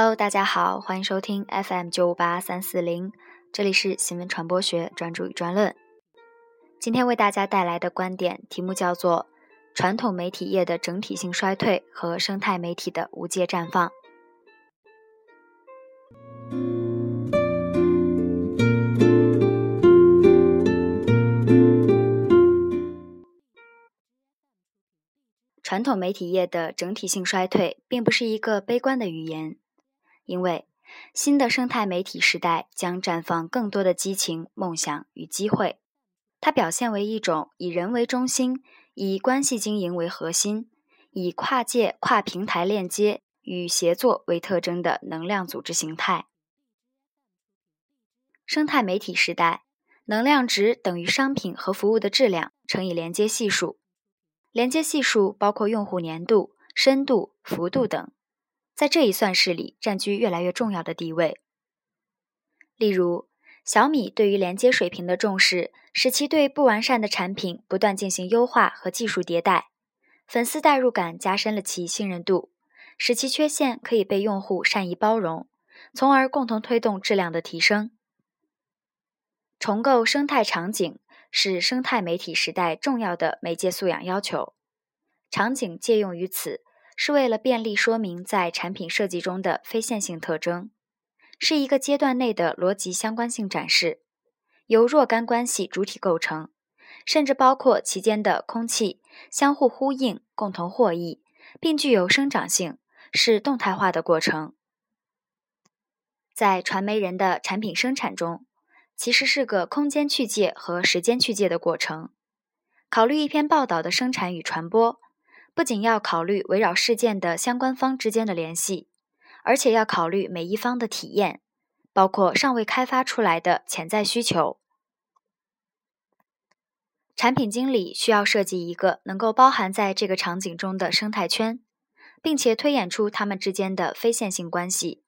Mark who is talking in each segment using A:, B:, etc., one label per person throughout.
A: Hello，大家好，欢迎收听 FM 九五八三四零，这里是新闻传播学专注与专论。今天为大家带来的观点题目叫做“传统媒体业的整体性衰退和生态媒体的无界绽放”。传统媒体业的整体性衰退并不是一个悲观的语言。因为新的生态媒体时代将绽放更多的激情、梦想与机会，它表现为一种以人为中心、以关系经营为核心、以跨界、跨平台链接与协作为特征的能量组织形态。生态媒体时代，能量值等于商品和服务的质量乘以连接系数，连接系数包括用户粘度、深度、幅度等。在这一算式里占据越来越重要的地位。例如，小米对于连接水平的重视，使其对不完善的产品不断进行优化和技术迭代，粉丝代入感加深了其信任度，使其缺陷可以被用户善意包容，从而共同推动质量的提升。重构生态场景是生态媒体时代重要的媒介素养要求，场景借用于此。是为了便利说明在产品设计中的非线性特征，是一个阶段内的逻辑相关性展示，由若干关系主体构成，甚至包括其间的空气相互呼应、共同获益，并具有生长性，是动态化的过程。在传媒人的产品生产中，其实是个空间去界和时间去界的过程。考虑一篇报道的生产与传播。不仅要考虑围绕事件的相关方之间的联系，而且要考虑每一方的体验，包括尚未开发出来的潜在需求。产品经理需要设计一个能够包含在这个场景中的生态圈，并且推演出它们之间的非线性关系。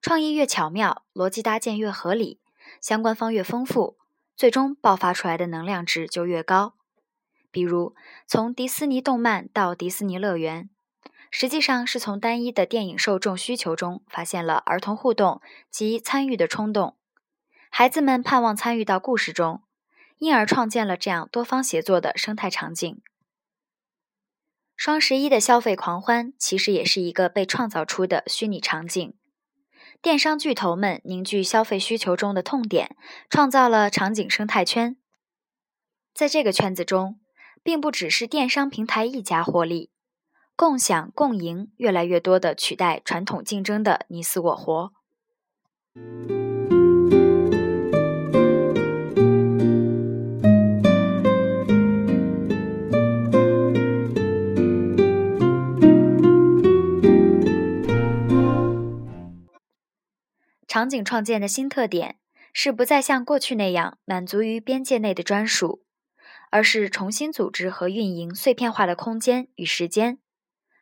A: 创意越巧妙，逻辑搭建越合理，相关方越丰富，最终爆发出来的能量值就越高。比如，从迪士尼动漫到迪士尼乐园，实际上是从单一的电影受众需求中发现了儿童互动及参与的冲动，孩子们盼望参与到故事中，因而创建了这样多方协作的生态场景。双十一的消费狂欢其实也是一个被创造出的虚拟场景，电商巨头们凝聚消费需求中的痛点，创造了场景生态圈，在这个圈子中。并不只是电商平台一家获利，共享共赢越来越多的取代传统竞争的你死我活。场景创建的新特点是不再像过去那样满足于边界内的专属。而是重新组织和运营碎片化的空间与时间，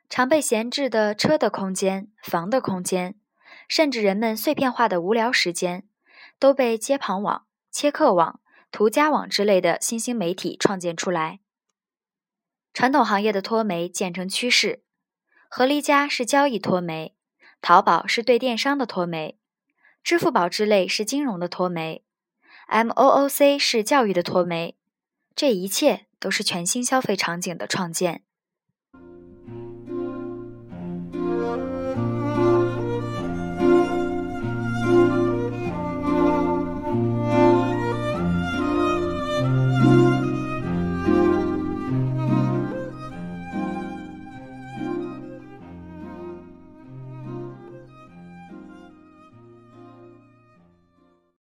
A: 常被闲置的车的空间、房的空间，甚至人们碎片化的无聊时间，都被街旁网、切客网、途家网之类的新兴媒体创建出来。传统行业的脱媒渐成趋势，合离家是交易脱媒，淘宝是对电商的脱媒，支付宝之类是金融的脱媒，MOOC 是教育的脱媒。这一切都是全新消费场景的创建。